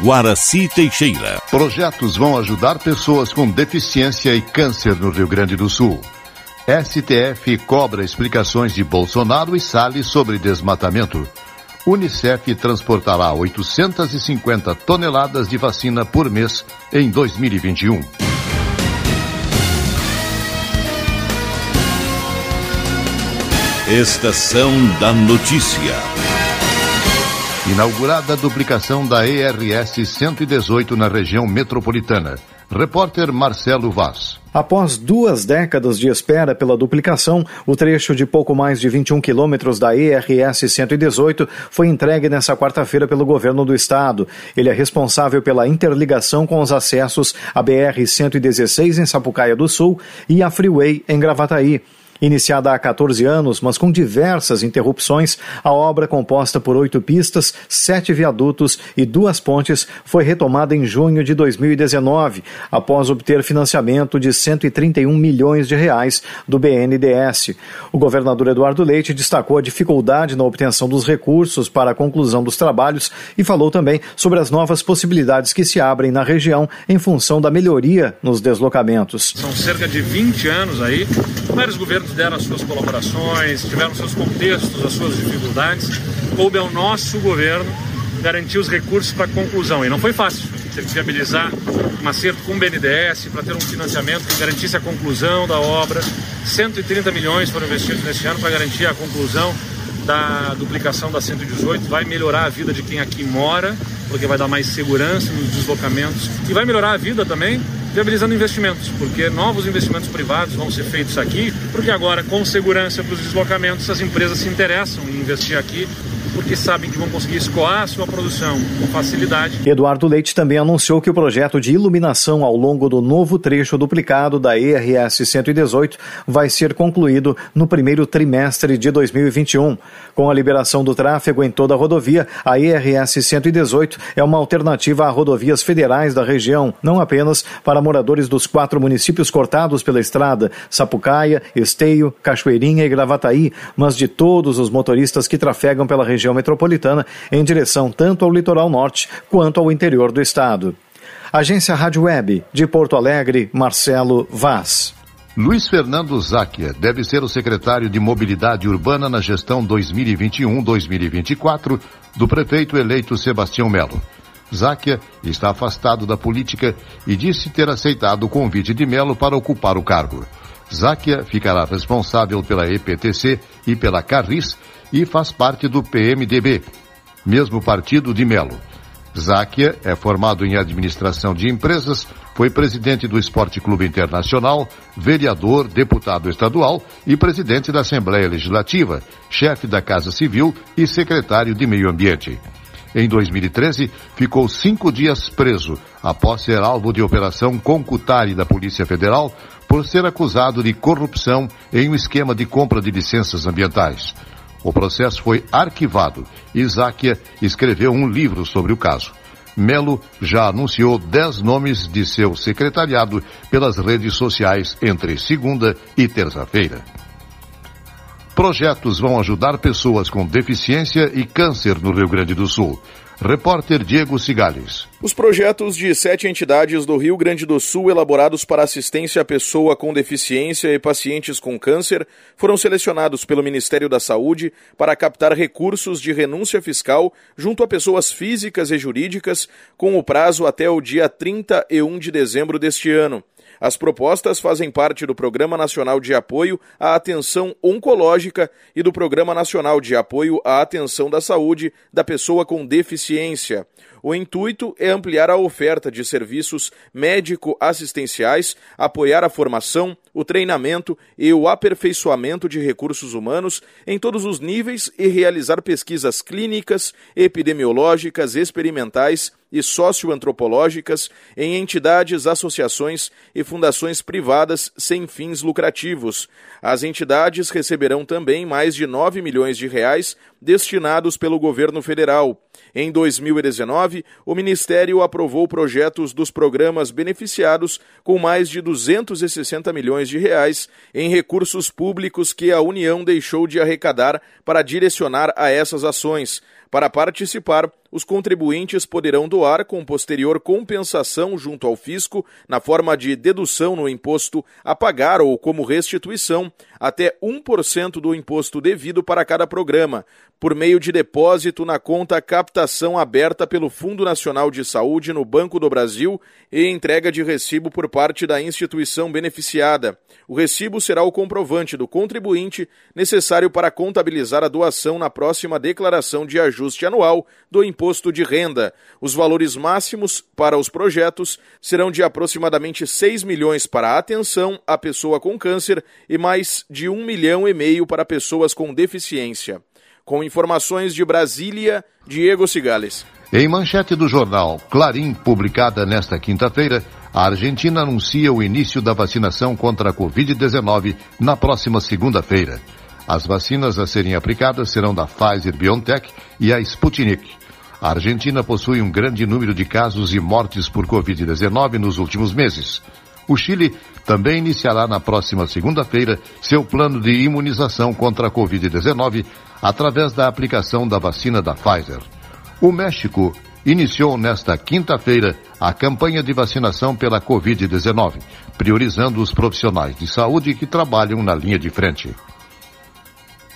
Guaraci Teixeira. Projetos vão ajudar pessoas com deficiência e câncer no Rio Grande do Sul. STF cobra explicações de Bolsonaro e Salles sobre desmatamento. Unicef transportará 850 toneladas de vacina por mês em 2021. Estação da Notícia. Inaugurada a duplicação da ERS 118 na região metropolitana. Repórter Marcelo Vaz. Após duas décadas de espera pela duplicação, o trecho de pouco mais de 21 quilômetros da ERS 118 foi entregue nesta quarta-feira pelo governo do estado. Ele é responsável pela interligação com os acessos à BR 116 em Sapucaia do Sul e à Freeway em Gravataí. Iniciada há 14 anos, mas com diversas interrupções, a obra, composta por oito pistas, sete viadutos e duas pontes, foi retomada em junho de 2019, após obter financiamento de 131 milhões de reais do BNDES. O governador Eduardo Leite destacou a dificuldade na obtenção dos recursos para a conclusão dos trabalhos e falou também sobre as novas possibilidades que se abrem na região em função da melhoria nos deslocamentos. São cerca de 20 anos aí, vários governos deram as suas colaborações, tiveram seus contextos, as suas dificuldades. Coube ao nosso governo garantir os recursos para a conclusão. E não foi fácil. Teve que viabilizar um acerto com o BNDES para ter um financiamento que garantisse a conclusão da obra. 130 milhões foram investidos neste ano para garantir a conclusão da duplicação da 118. Vai melhorar a vida de quem aqui mora, porque vai dar mais segurança nos deslocamentos. E vai melhorar a vida também viabilizando investimentos, porque novos investimentos privados vão ser feitos aqui, porque agora, com segurança para os deslocamentos, as empresas se interessam em investir aqui porque sabem que vão conseguir escoar sua produção com facilidade. Eduardo Leite também anunciou que o projeto de iluminação ao longo do novo trecho duplicado da ERS 118 vai ser concluído no primeiro trimestre de 2021. Com a liberação do tráfego em toda a rodovia, a ERS 118 é uma alternativa a rodovias federais da região, não apenas para moradores dos quatro municípios cortados pela estrada, Sapucaia, Esteio, Cachoeirinha e Gravataí, mas de todos os motoristas que trafegam pela região região metropolitana em direção tanto ao litoral norte quanto ao interior do estado. Agência Rádio Web, de Porto Alegre, Marcelo Vaz. Luiz Fernando Záquia deve ser o secretário de Mobilidade Urbana na gestão 2021-2024 do prefeito eleito Sebastião Melo. Záquia está afastado da política e disse ter aceitado o convite de Melo para ocupar o cargo. Záquia ficará responsável pela EPTC e pela Carris e faz parte do PMDB, mesmo partido de Melo. Záquia é formado em administração de empresas, foi presidente do Esporte Clube Internacional, vereador, deputado estadual e presidente da Assembleia Legislativa, chefe da Casa Civil e secretário de Meio Ambiente. Em 2013, ficou cinco dias preso após ser alvo de operação Concutari da Polícia Federal por ser acusado de corrupção em um esquema de compra de licenças ambientais. O processo foi arquivado Záquia escreveu um livro sobre o caso. Melo já anunciou dez nomes de seu secretariado pelas redes sociais entre segunda e terça-feira. Projetos vão ajudar pessoas com deficiência e câncer no Rio Grande do Sul. Repórter Diego Cigales. Os projetos de sete entidades do Rio Grande do Sul elaborados para assistência à pessoa com deficiência e pacientes com câncer foram selecionados pelo Ministério da Saúde para captar recursos de renúncia fiscal junto a pessoas físicas e jurídicas com o prazo até o dia 31 de dezembro deste ano. As propostas fazem parte do Programa Nacional de Apoio à Atenção Oncológica e do Programa Nacional de Apoio à Atenção da Saúde da Pessoa com Deficiência. O intuito é ampliar a oferta de serviços médico-assistenciais, apoiar a formação, o treinamento e o aperfeiçoamento de recursos humanos em todos os níveis e realizar pesquisas clínicas, epidemiológicas, experimentais e socioantropológicas em entidades, associações e fundações privadas sem fins lucrativos. As entidades receberão também mais de 9 milhões de reais destinados pelo governo federal. Em 2019, o Ministério aprovou projetos dos programas beneficiados com mais de 260 milhões de reais em recursos públicos que a União deixou de arrecadar para direcionar a essas ações. Para participar, os contribuintes poderão doar com posterior compensação junto ao fisco, na forma de dedução no imposto a pagar ou como restituição, até 1% do imposto devido para cada programa, por meio de depósito na conta captação aberta pelo Fundo Nacional de Saúde no Banco do Brasil e entrega de recibo por parte da instituição beneficiada. O recibo será o comprovante do contribuinte necessário para contabilizar a doação na próxima declaração de ajuste anual do imposto de renda. Os valores máximos para os projetos serão de aproximadamente 6 milhões para a atenção à pessoa com câncer e mais de 1 milhão e meio para pessoas com deficiência. Com informações de Brasília, Diego Cigales. Em manchete do jornal Clarim, publicada nesta quinta-feira, a Argentina anuncia o início da vacinação contra a Covid-19 na próxima segunda-feira. As vacinas a serem aplicadas serão da Pfizer BioNTech e a Sputnik. A Argentina possui um grande número de casos e mortes por Covid-19 nos últimos meses. O Chile também iniciará na próxima segunda-feira seu plano de imunização contra a Covid-19 através da aplicação da vacina da Pfizer. O México iniciou nesta quinta-feira a campanha de vacinação pela Covid-19, priorizando os profissionais de saúde que trabalham na linha de frente.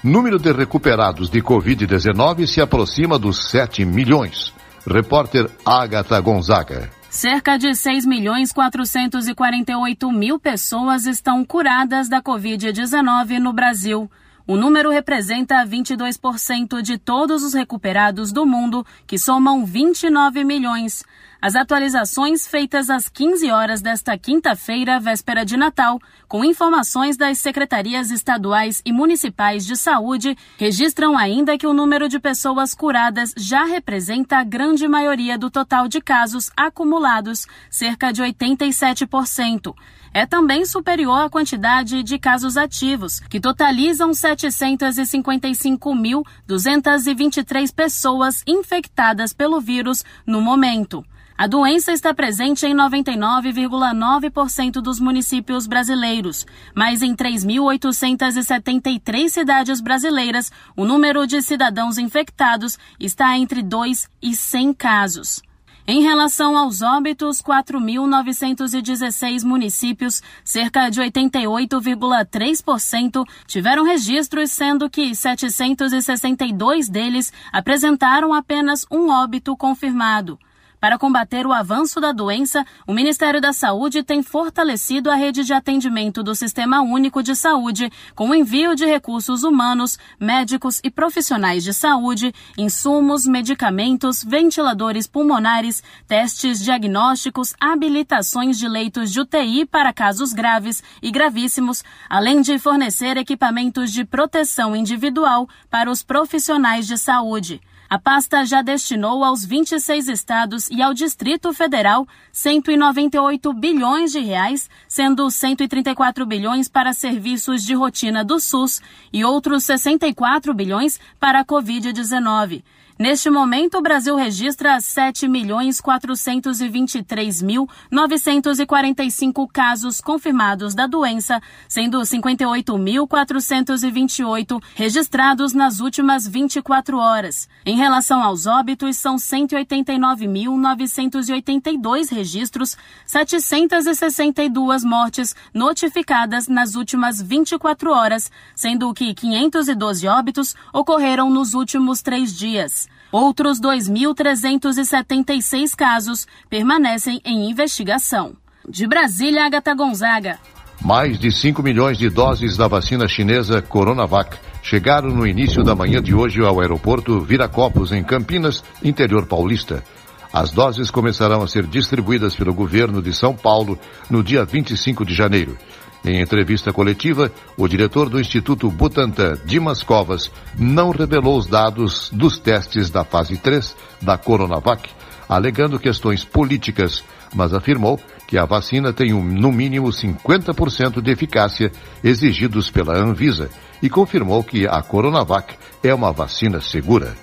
Número de recuperados de Covid-19 se aproxima dos 7 milhões. Repórter Agatha Gonzaga. Cerca de 6 milhões 448 mil pessoas estão curadas da Covid-19 no Brasil. O número representa 22% de todos os recuperados do mundo, que somam 29 milhões. As atualizações feitas às 15 horas desta quinta-feira, véspera de Natal, com informações das secretarias estaduais e municipais de saúde, registram ainda que o número de pessoas curadas já representa a grande maioria do total de casos acumulados, cerca de 87% é também superior à quantidade de casos ativos, que totalizam 755.223 pessoas infectadas pelo vírus no momento. A doença está presente em 99,9% dos municípios brasileiros, mas em 3.873 cidades brasileiras, o número de cidadãos infectados está entre 2 e 100 casos. Em relação aos óbitos, 4.916 municípios, cerca de 88,3%, tiveram registros, sendo que 762 deles apresentaram apenas um óbito confirmado. Para combater o avanço da doença, o Ministério da Saúde tem fortalecido a rede de atendimento do Sistema Único de Saúde, com o envio de recursos humanos, médicos e profissionais de saúde, insumos, medicamentos, ventiladores pulmonares, testes diagnósticos, habilitações de leitos de UTI para casos graves e gravíssimos, além de fornecer equipamentos de proteção individual para os profissionais de saúde. A pasta já destinou aos 26 estados e ao Distrito Federal 198 bilhões de reais, sendo 134 bilhões para serviços de rotina do SUS e outros 64 bilhões para a Covid-19. Neste momento, o Brasil registra 7.423.945 casos confirmados da doença, sendo 58.428 registrados nas últimas 24 horas. Em relação aos óbitos, são 189.982 registros, 762 mortes notificadas nas últimas 24 horas, sendo que 512 óbitos ocorreram nos últimos três dias. Outros 2.376 casos permanecem em investigação. De Brasília, Agatha Gonzaga. Mais de 5 milhões de doses da vacina chinesa Coronavac chegaram no início da manhã de hoje ao aeroporto Viracopos, em Campinas, interior paulista. As doses começarão a ser distribuídas pelo governo de São Paulo no dia 25 de janeiro. Em entrevista coletiva, o diretor do Instituto Butantan, Dimas Covas, não revelou os dados dos testes da fase 3 da Coronavac, alegando questões políticas, mas afirmou que a vacina tem um, no mínimo 50% de eficácia exigidos pela Anvisa e confirmou que a Coronavac é uma vacina segura.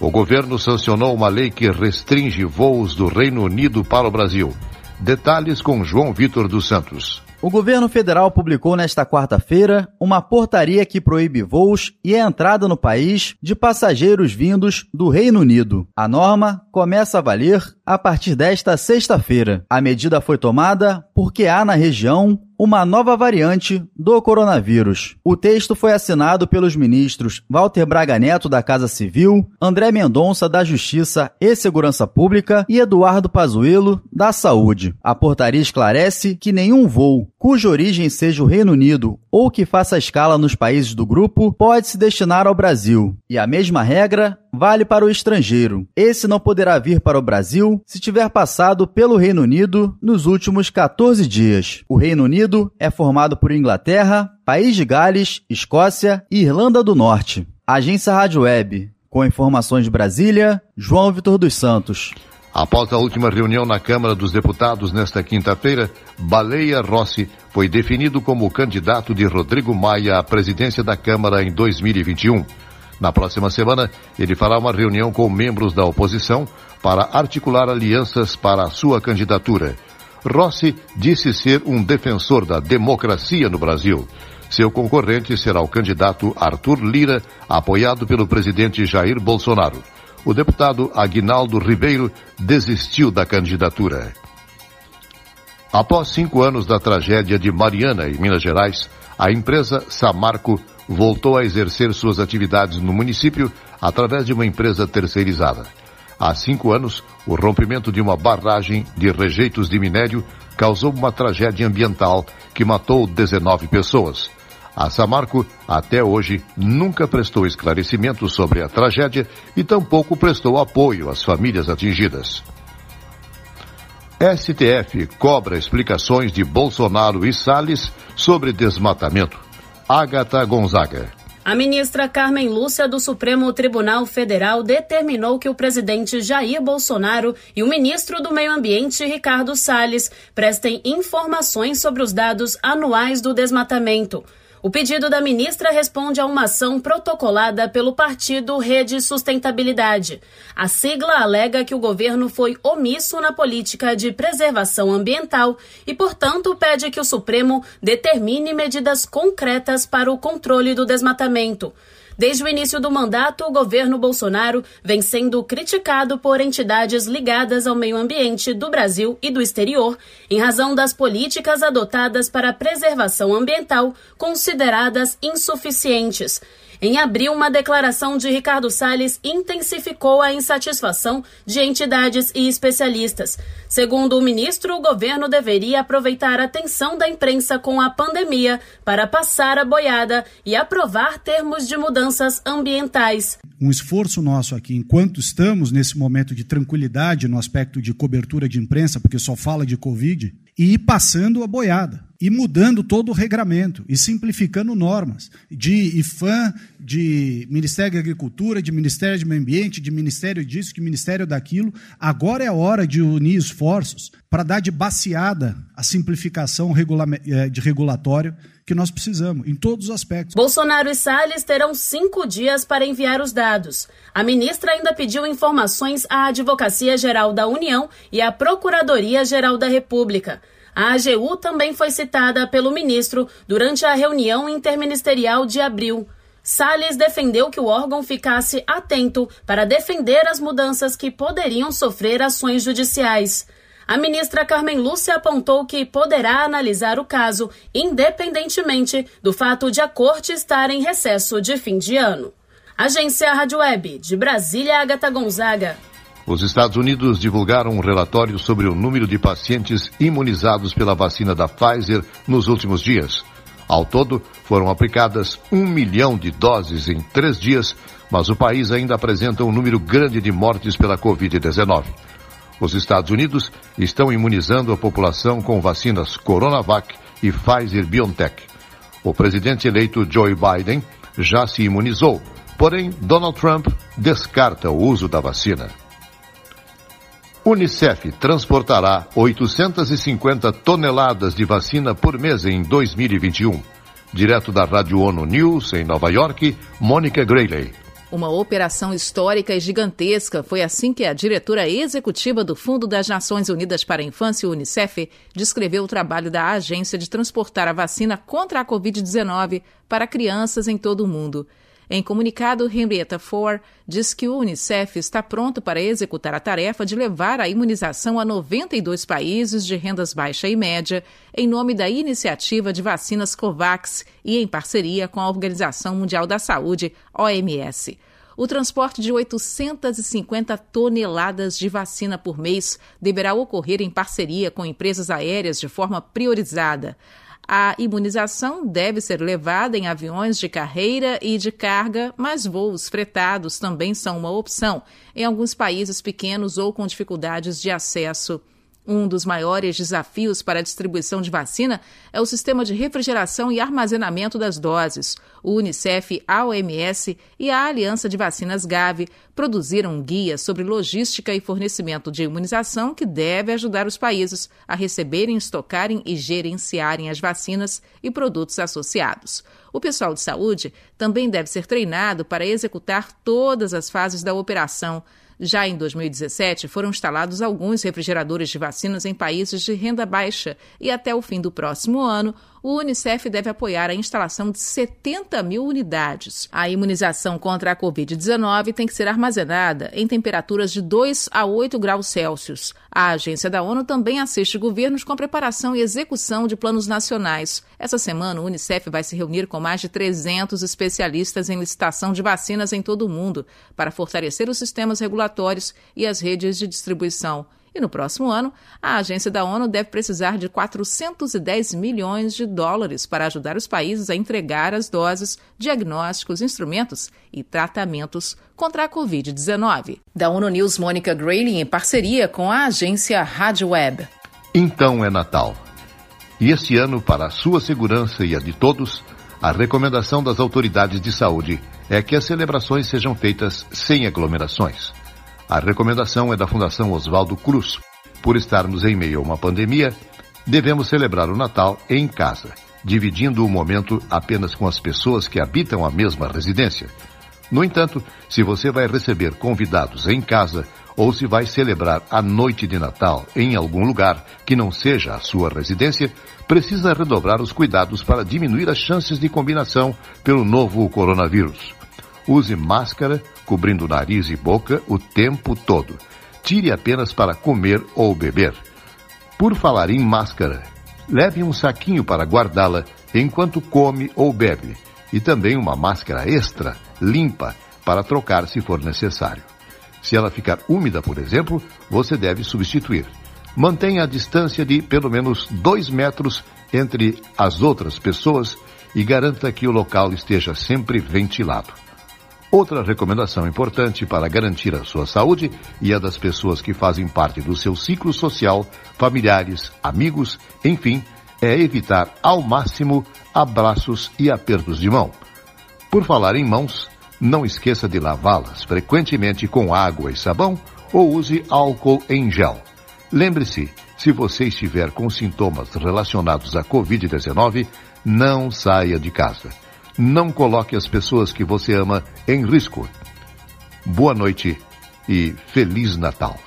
O governo sancionou uma lei que restringe voos do Reino Unido para o Brasil. Detalhes com João Vitor dos Santos. O governo federal publicou nesta quarta-feira uma portaria que proíbe voos e a entrada no país de passageiros vindos do Reino Unido. A norma começa a valer a partir desta sexta-feira. A medida foi tomada porque há na região uma nova variante do coronavírus. O texto foi assinado pelos ministros Walter Braga Neto da Casa Civil, André Mendonça da Justiça e Segurança Pública e Eduardo Pazuello da Saúde. A portaria esclarece que nenhum voo cuja origem seja o Reino Unido ou que faça escala nos países do grupo pode se destinar ao Brasil. E a mesma regra vale para o estrangeiro. Esse não poderá vir para o Brasil se tiver passado pelo Reino Unido nos últimos 14 dias. O Reino Unido é formado por Inglaterra, País de Gales, Escócia e Irlanda do Norte. Agência Rádio Web. Com informações de Brasília, João Vitor dos Santos. Após a última reunião na Câmara dos Deputados nesta quinta-feira, Baleia Rossi foi definido como candidato de Rodrigo Maia à presidência da Câmara em 2021. Na próxima semana, ele fará uma reunião com membros da oposição para articular alianças para a sua candidatura. Rossi disse ser um defensor da democracia no Brasil. Seu concorrente será o candidato Arthur Lira, apoiado pelo presidente Jair Bolsonaro. O deputado Aguinaldo Ribeiro desistiu da candidatura. Após cinco anos da tragédia de Mariana, em Minas Gerais, a empresa Samarco voltou a exercer suas atividades no município através de uma empresa terceirizada. Há cinco anos, o rompimento de uma barragem de rejeitos de minério causou uma tragédia ambiental que matou 19 pessoas. A Samarco, até hoje, nunca prestou esclarecimento sobre a tragédia e tampouco prestou apoio às famílias atingidas. STF cobra explicações de Bolsonaro e Salles sobre desmatamento. Agatha Gonzaga. A ministra Carmen Lúcia do Supremo Tribunal Federal determinou que o presidente Jair Bolsonaro e o ministro do Meio Ambiente Ricardo Salles prestem informações sobre os dados anuais do desmatamento. O pedido da ministra responde a uma ação protocolada pelo partido Rede Sustentabilidade. A sigla alega que o governo foi omisso na política de preservação ambiental e, portanto, pede que o Supremo determine medidas concretas para o controle do desmatamento. Desde o início do mandato, o governo Bolsonaro vem sendo criticado por entidades ligadas ao meio ambiente do Brasil e do exterior, em razão das políticas adotadas para preservação ambiental consideradas insuficientes. Em abril, uma declaração de Ricardo Salles intensificou a insatisfação de entidades e especialistas. Segundo o ministro, o governo deveria aproveitar a tensão da imprensa com a pandemia para passar a boiada e aprovar termos de mudanças ambientais. Um esforço nosso aqui, enquanto estamos nesse momento de tranquilidade no aspecto de cobertura de imprensa, porque só fala de Covid, e ir passando a boiada e mudando todo o regramento e simplificando normas de IFAM, de Ministério da Agricultura, de Ministério do Meio Ambiente, de Ministério disso, de Ministério daquilo. Agora é a hora de unir esforços para dar de baseada a simplificação eh, de regulatório que nós precisamos, em todos os aspectos. Bolsonaro e Salles terão cinco dias para enviar os dados. A ministra ainda pediu informações à Advocacia Geral da União e à Procuradoria Geral da República. A AGU também foi citada pelo ministro durante a reunião interministerial de abril. Salles defendeu que o órgão ficasse atento para defender as mudanças que poderiam sofrer ações judiciais. A ministra Carmen Lúcia apontou que poderá analisar o caso independentemente do fato de a corte estar em recesso de fim de ano. Agência Rádio Web, de Brasília, Agatha Gonzaga. Os Estados Unidos divulgaram um relatório sobre o número de pacientes imunizados pela vacina da Pfizer nos últimos dias. Ao todo, foram aplicadas um milhão de doses em três dias, mas o país ainda apresenta um número grande de mortes pela Covid-19. Os Estados Unidos estão imunizando a população com vacinas Coronavac e Pfizer BioNTech. O presidente eleito Joe Biden já se imunizou, porém Donald Trump descarta o uso da vacina. Unicef transportará 850 toneladas de vacina por mês em 2021. Direto da Rádio ONU News, em Nova York, Mônica Grayley. Uma operação histórica e gigantesca foi assim que a diretora executiva do Fundo das Nações Unidas para a Infância, Unicef, descreveu o trabalho da agência de transportar a vacina contra a Covid-19 para crianças em todo o mundo. Em comunicado, Henrietta Ford diz que o Unicef está pronto para executar a tarefa de levar a imunização a 92 países de rendas baixa e média, em nome da iniciativa de vacinas COVAX e em parceria com a Organização Mundial da Saúde, OMS. O transporte de 850 toneladas de vacina por mês deverá ocorrer em parceria com empresas aéreas de forma priorizada. A imunização deve ser levada em aviões de carreira e de carga, mas voos fretados também são uma opção em alguns países pequenos ou com dificuldades de acesso. Um dos maiores desafios para a distribuição de vacina é o sistema de refrigeração e armazenamento das doses. O Unicef, a OMS e a Aliança de Vacinas Gavi produziram um guia sobre logística e fornecimento de imunização que deve ajudar os países a receberem, estocarem e gerenciarem as vacinas e produtos associados. O pessoal de saúde também deve ser treinado para executar todas as fases da operação já em 2017, foram instalados alguns refrigeradores de vacinas em países de renda baixa e até o fim do próximo ano, o Unicef deve apoiar a instalação de 70 mil unidades. A imunização contra a Covid-19 tem que ser armazenada em temperaturas de 2 a 8 graus Celsius. A agência da ONU também assiste governos com a preparação e execução de planos nacionais. Essa semana, o Unicef vai se reunir com mais de 300 especialistas em licitação de vacinas em todo o mundo para fortalecer os sistemas regulatórios e as redes de distribuição. E no próximo ano, a agência da ONU deve precisar de 410 milhões de dólares para ajudar os países a entregar as doses, diagnósticos, instrumentos e tratamentos contra a Covid-19. Da ONU News, Mônica Grayley, em parceria com a agência Rádio Web. Então é Natal. E este ano, para a sua segurança e a de todos, a recomendação das autoridades de saúde é que as celebrações sejam feitas sem aglomerações. A recomendação é da Fundação Oswaldo Cruz. Por estarmos em meio a uma pandemia, devemos celebrar o Natal em casa, dividindo o momento apenas com as pessoas que habitam a mesma residência. No entanto, se você vai receber convidados em casa ou se vai celebrar a noite de Natal em algum lugar que não seja a sua residência, precisa redobrar os cuidados para diminuir as chances de combinação pelo novo coronavírus. Use máscara, cobrindo nariz e boca o tempo todo. Tire apenas para comer ou beber. Por falar em máscara, leve um saquinho para guardá-la enquanto come ou bebe. E também uma máscara extra, limpa, para trocar se for necessário. Se ela ficar úmida, por exemplo, você deve substituir. Mantenha a distância de pelo menos dois metros entre as outras pessoas e garanta que o local esteja sempre ventilado. Outra recomendação importante para garantir a sua saúde e a das pessoas que fazem parte do seu ciclo social, familiares, amigos, enfim, é evitar ao máximo abraços e apertos de mão. Por falar em mãos, não esqueça de lavá-las frequentemente com água e sabão ou use álcool em gel. Lembre-se, se você estiver com sintomas relacionados à Covid-19, não saia de casa não coloque as pessoas que você ama em risco. Boa noite e Feliz Natal.